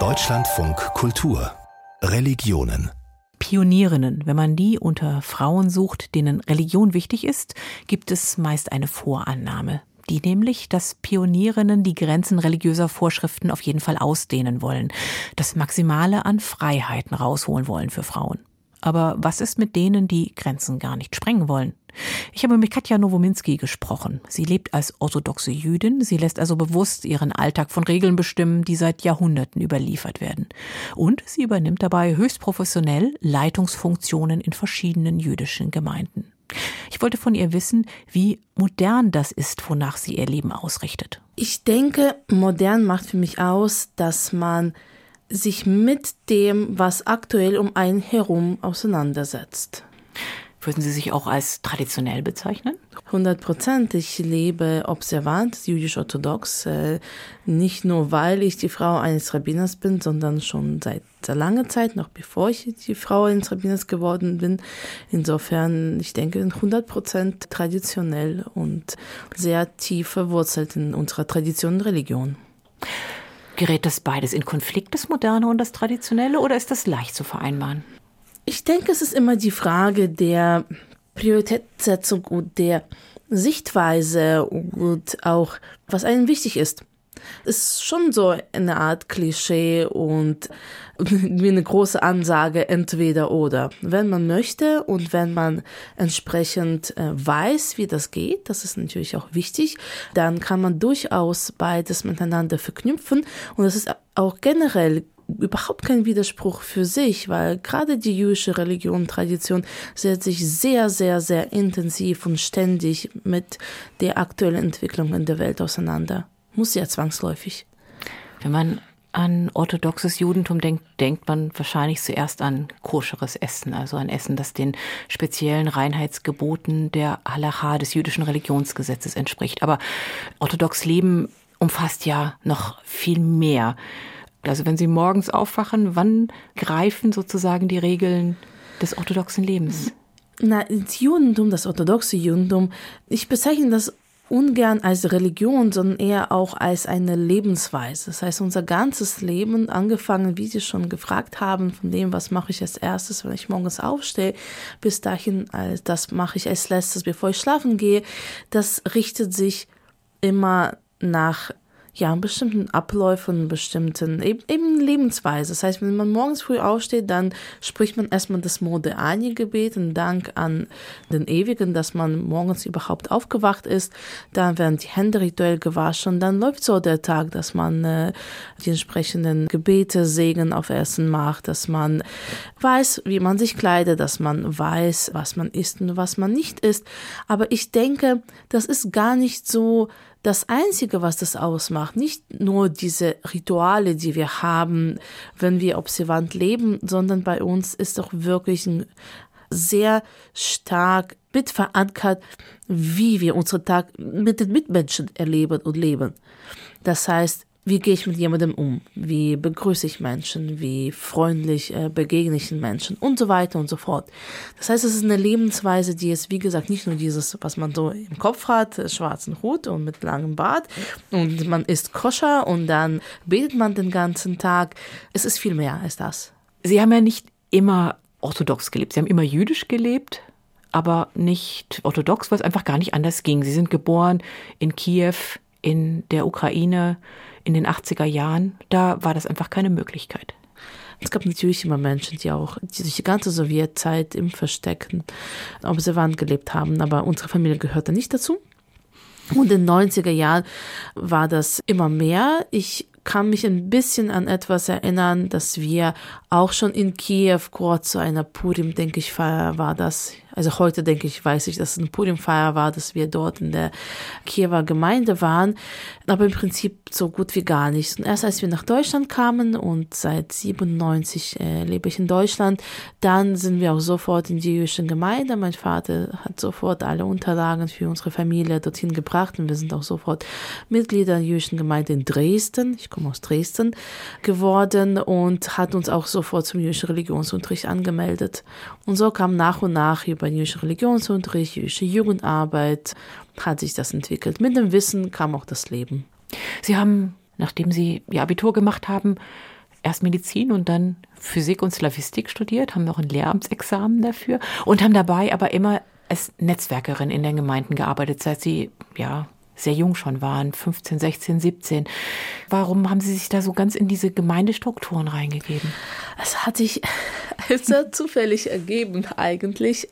Deutschlandfunk Kultur Religionen Pionierinnen. Wenn man die unter Frauen sucht, denen Religion wichtig ist, gibt es meist eine Vorannahme. Die nämlich, dass Pionierinnen die Grenzen religiöser Vorschriften auf jeden Fall ausdehnen wollen, das Maximale an Freiheiten rausholen wollen für Frauen. Aber was ist mit denen, die Grenzen gar nicht sprengen wollen? Ich habe mit Katja Nowominski gesprochen. Sie lebt als orthodoxe Jüdin. Sie lässt also bewusst ihren Alltag von Regeln bestimmen, die seit Jahrhunderten überliefert werden. Und sie übernimmt dabei höchst professionell Leitungsfunktionen in verschiedenen jüdischen Gemeinden. Ich wollte von ihr wissen, wie modern das ist, wonach sie ihr Leben ausrichtet. Ich denke, modern macht für mich aus, dass man sich mit dem, was aktuell um einen herum auseinandersetzt. Würden Sie sich auch als traditionell bezeichnen? 100 Prozent. Ich lebe observant, jüdisch-orthodox. Äh, nicht nur, weil ich die Frau eines Rabbiners bin, sondern schon seit sehr langer Zeit, noch bevor ich die Frau eines Rabbiners geworden bin. Insofern, ich denke, 100 Prozent traditionell und sehr tief verwurzelt in unserer Tradition und Religion. Gerät das beides in Konflikt, das Moderne und das Traditionelle, oder ist das leicht zu vereinbaren? Ich denke, es ist immer die Frage der Prioritätssetzung und der Sichtweise und auch, was einem wichtig ist ist schon so eine Art Klischee und wie eine große Ansage entweder oder. Wenn man möchte und wenn man entsprechend äh, weiß, wie das geht, das ist natürlich auch wichtig, dann kann man durchaus beides miteinander verknüpfen und das ist auch generell überhaupt kein Widerspruch für sich, weil gerade die jüdische Religion, Tradition setzt sich sehr, sehr, sehr intensiv und ständig mit der aktuellen Entwicklung in der Welt auseinander. Muss ja zwangsläufig. Wenn man an orthodoxes Judentum denkt, denkt man wahrscheinlich zuerst an koscheres Essen, also ein Essen, das den speziellen Reinheitsgeboten der Halacha des jüdischen Religionsgesetzes entspricht. Aber orthodox Leben umfasst ja noch viel mehr. Also wenn Sie morgens aufwachen, wann greifen sozusagen die Regeln des orthodoxen Lebens? Na, das Judentum, das orthodoxe Judentum, ich bezeichne das ungern als Religion, sondern eher auch als eine Lebensweise. Das heißt, unser ganzes Leben, angefangen, wie Sie schon gefragt haben, von dem, was mache ich als erstes, wenn ich morgens aufstehe, bis dahin, das mache ich als letztes, bevor ich schlafen gehe, das richtet sich immer nach ja, bestimmten Abläufen, bestimmten eben, eben Lebensweise. Das heißt, wenn man morgens früh aufsteht, dann spricht man erstmal das Modeani-Gebet, einen Dank an den Ewigen, dass man morgens überhaupt aufgewacht ist. Dann werden die Hände rituell gewaschen. Dann läuft so der Tag, dass man äh, die entsprechenden Gebete, Segen auf Essen macht, dass man weiß, wie man sich kleidet, dass man weiß, was man isst und was man nicht isst. Aber ich denke, das ist gar nicht so das Einzige, was das ausmacht, nicht nur diese Rituale, die wir haben, wenn wir observant leben, sondern bei uns ist doch wirklich ein sehr stark mit verankert, wie wir unseren Tag mit den Mitmenschen erleben und leben. Das heißt, wie gehe ich mit jemandem um? Wie begrüße ich Menschen? Wie freundlich äh, begegne ich den Menschen? Und so weiter und so fort. Das heißt, es ist eine Lebensweise, die ist, wie gesagt, nicht nur dieses, was man so im Kopf hat, äh, schwarzen Hut und mit langem Bart und man isst koscher und dann betet man den ganzen Tag. Es ist viel mehr als das. Sie haben ja nicht immer orthodox gelebt. Sie haben immer jüdisch gelebt, aber nicht orthodox, weil es einfach gar nicht anders ging. Sie sind geboren in Kiew, in der Ukraine in den 80er Jahren, da war das einfach keine Möglichkeit. Es gab natürlich immer Menschen, die auch durch die ganze Sowjetzeit im Verstecken observant gelebt haben, aber unsere Familie gehörte nicht dazu. Und in den 90er Jahren war das immer mehr. Ich kann mich ein bisschen an etwas erinnern, dass wir auch schon in Kiew kurz zu einer Purim, denke ich, war das. Also heute denke ich, weiß ich, dass es eine Purim-Feier war, dass wir dort in der Kiewer Gemeinde waren. Aber im Prinzip so gut wie gar nichts. Und erst als wir nach Deutschland kamen und seit 97 äh, lebe ich in Deutschland, dann sind wir auch sofort in die jüdische Gemeinde. Mein Vater hat sofort alle Unterlagen für unsere Familie dorthin gebracht und wir sind auch sofort Mitglieder der jüdischen Gemeinde in Dresden. Ich komme aus Dresden geworden und hat uns auch sofort zum jüdischen Religionsunterricht angemeldet. Und so kam nach und nach über den jüdischen Religionsunterricht, jüdische Jugendarbeit, hat sich das entwickelt. Mit dem Wissen kam auch das Leben. Sie haben nachdem Sie Ihr Abitur gemacht haben, erst Medizin und dann Physik und Slavistik studiert, haben noch ein Lehramtsexamen dafür und haben dabei aber immer als Netzwerkerin in den Gemeinden gearbeitet, seit Sie ja sehr jung schon waren, 15, 16, 17. Warum haben Sie sich da so ganz in diese Gemeindestrukturen reingegeben? Es hat sich sehr zufällig ergeben eigentlich.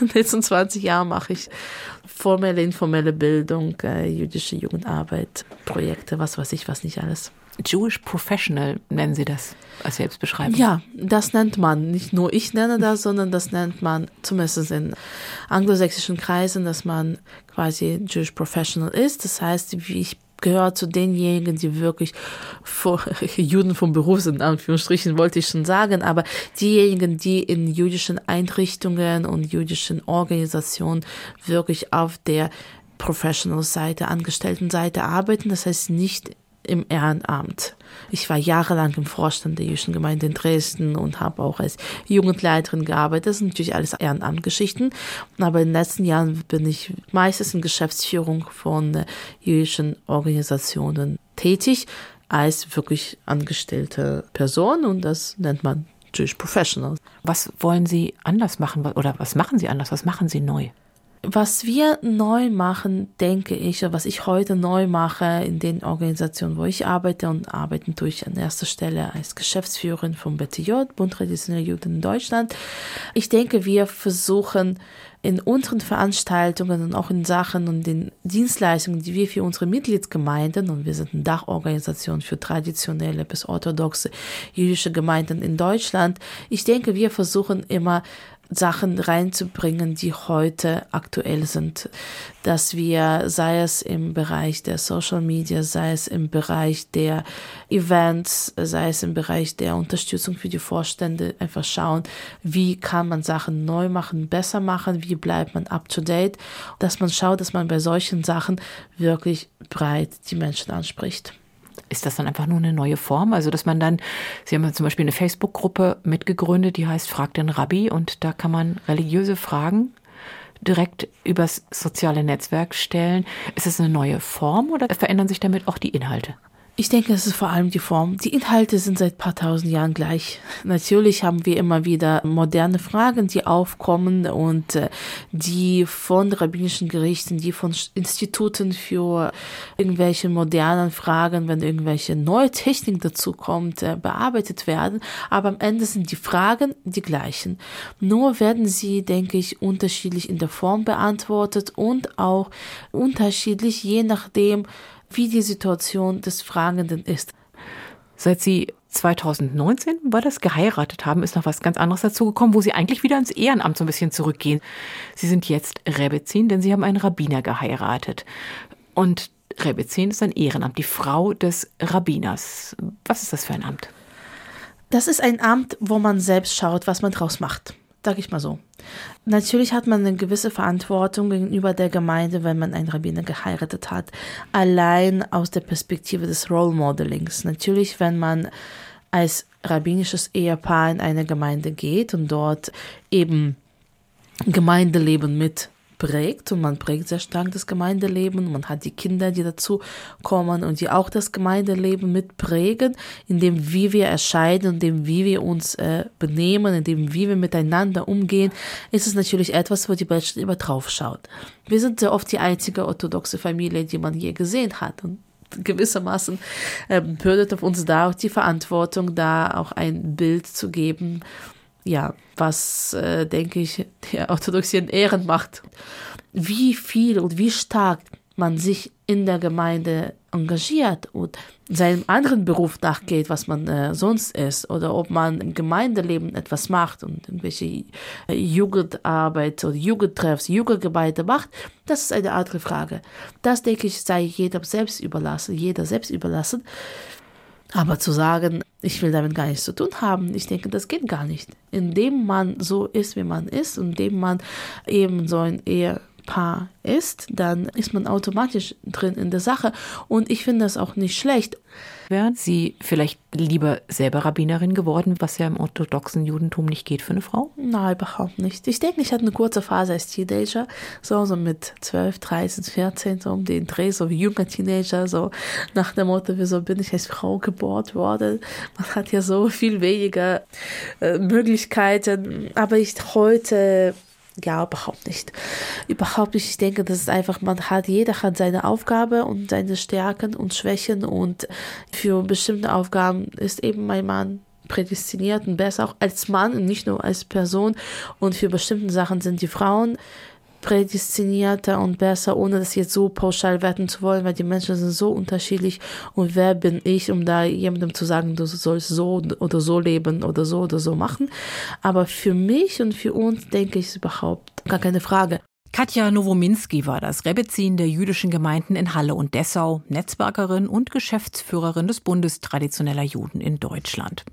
In den letzten 20 Jahren mache ich formelle, informelle Bildung, äh, jüdische Jugendarbeit, Projekte, was weiß ich, was nicht alles. Jewish Professional nennen Sie das als Selbstbeschreibung. Ja, das nennt man. Nicht nur ich nenne das, sondern das nennt man zumindest in anglosächsischen Kreisen, dass man quasi Jewish Professional ist. Das heißt, ich gehöre zu denjenigen, die wirklich vor, Juden vom Beruf sind, in Anführungsstrichen wollte ich schon sagen, aber diejenigen, die in jüdischen Einrichtungen und jüdischen Organisationen wirklich auf der Professional-Seite, Angestellten-Seite arbeiten, das heißt nicht im Ehrenamt. Ich war jahrelang im Vorstand der jüdischen Gemeinde in Dresden und habe auch als Jugendleiterin gearbeitet. Das sind natürlich alles Ehrenamtgeschichten. Aber in den letzten Jahren bin ich meistens in Geschäftsführung von äh, jüdischen Organisationen tätig als wirklich angestellte Person und das nennt man Jewish Professional. Was wollen Sie anders machen oder was machen Sie anders? Was machen Sie neu? Was wir neu machen, denke ich, was ich heute neu mache in den Organisationen, wo ich arbeite und arbeiten tue ich an erster Stelle als Geschäftsführerin vom BTJ, Bund Traditionelle Juden in Deutschland. Ich denke, wir versuchen in unseren Veranstaltungen und auch in Sachen und den Dienstleistungen, die wir für unsere Mitgliedsgemeinden, und wir sind eine Dachorganisation für traditionelle bis orthodoxe jüdische Gemeinden in Deutschland, ich denke, wir versuchen immer Sachen reinzubringen, die heute aktuell sind. Dass wir, sei es im Bereich der Social Media, sei es im Bereich der Events, sei es im Bereich der Unterstützung für die Vorstände, einfach schauen, wie kann man Sachen neu machen, besser machen, wie bleibt man up to date, dass man schaut, dass man bei solchen Sachen wirklich breit die Menschen anspricht. Ist das dann einfach nur eine neue Form? Also, dass man dann, Sie haben ja zum Beispiel eine Facebook-Gruppe mitgegründet, die heißt Frag den Rabbi und da kann man religiöse Fragen direkt übers soziale Netzwerk stellen. Ist es eine neue Form oder verändern sich damit auch die Inhalte? Ich denke, es ist vor allem die Form. Die Inhalte sind seit paar tausend Jahren gleich. Natürlich haben wir immer wieder moderne Fragen, die aufkommen und äh, die von rabbinischen Gerichten, die von Instituten für irgendwelche modernen Fragen, wenn irgendwelche neue Technik dazu kommt, äh, bearbeitet werden. Aber am Ende sind die Fragen die gleichen. Nur werden sie, denke ich, unterschiedlich in der Form beantwortet und auch unterschiedlich, je nachdem, wie die Situation des Fragenden ist. Seit Sie 2019 war das geheiratet haben, ist noch was ganz anderes dazugekommen, wo Sie eigentlich wieder ins Ehrenamt so ein bisschen zurückgehen. Sie sind jetzt Rebezin, denn Sie haben einen Rabbiner geheiratet. Und Rebezin ist ein Ehrenamt, die Frau des Rabbiners. Was ist das für ein Amt? Das ist ein Amt, wo man selbst schaut, was man draus macht sag ich mal so. Natürlich hat man eine gewisse Verantwortung gegenüber der Gemeinde, wenn man einen Rabbiner geheiratet hat. Allein aus der Perspektive des Role Modelings. Natürlich, wenn man als rabbinisches Ehepaar in eine Gemeinde geht und dort eben Gemeindeleben mit prägt und man prägt sehr stark das Gemeindeleben. Man hat die Kinder, die dazu kommen und die auch das Gemeindeleben mitprägen, indem wie wir erscheinen, indem wie wir uns äh, benehmen, indem wie wir miteinander umgehen, ist es natürlich etwas, wo die Menschen immer drauf schaut. Wir sind sehr oft die einzige orthodoxe Familie, die man je gesehen hat und gewissermaßen äh, bürdet auf uns da auch die Verantwortung, da auch ein Bild zu geben, ja, was, äh, denke ich, der Orthodoxie in Ehren macht. Wie viel und wie stark man sich in der Gemeinde engagiert und seinem anderen Beruf nachgeht, was man äh, sonst ist, oder ob man im Gemeindeleben etwas macht und irgendwelche äh, Jugendarbeit oder Jugendtreffs, Jugendgemeinde macht, das ist eine andere Frage. Das, denke ich, sei jedem selbst überlassen, jeder selbst überlassen. Aber zu sagen, ich will damit gar nichts zu tun haben, ich denke, das geht gar nicht. Indem man so ist, wie man ist, indem man eben so ein eher Paar ist, dann ist man automatisch drin in der Sache. Und ich finde das auch nicht schlecht. Wären Sie vielleicht lieber selber Rabbinerin geworden, was ja im orthodoxen Judentum nicht geht für eine Frau? Nein, überhaupt nicht. Ich denke, ich hatte eine kurze Phase als Teenager, so, so mit 12, 13, 14, so um den Dreh, so wie junger Teenager, so nach dem Motto, wieso bin ich als Frau geboren worden? Man hat ja so viel weniger äh, Möglichkeiten. Aber ich heute ja, überhaupt nicht. Überhaupt nicht. Ich denke, das ist einfach, man hat, jeder hat seine Aufgabe und seine Stärken und Schwächen und für bestimmte Aufgaben ist eben mein Mann prädestiniert und besser auch als Mann und nicht nur als Person und für bestimmte Sachen sind die Frauen prädestinierter und besser, ohne das jetzt so pauschal werten zu wollen, weil die Menschen sind so unterschiedlich und wer bin ich, um da jemandem zu sagen, du sollst so oder so leben oder so oder so machen. Aber für mich und für uns denke ich es überhaupt gar keine Frage. Katja Nowominski war das Rebbezin der jüdischen Gemeinden in Halle und Dessau, Netzwerkerin und Geschäftsführerin des Bundes traditioneller Juden in Deutschland.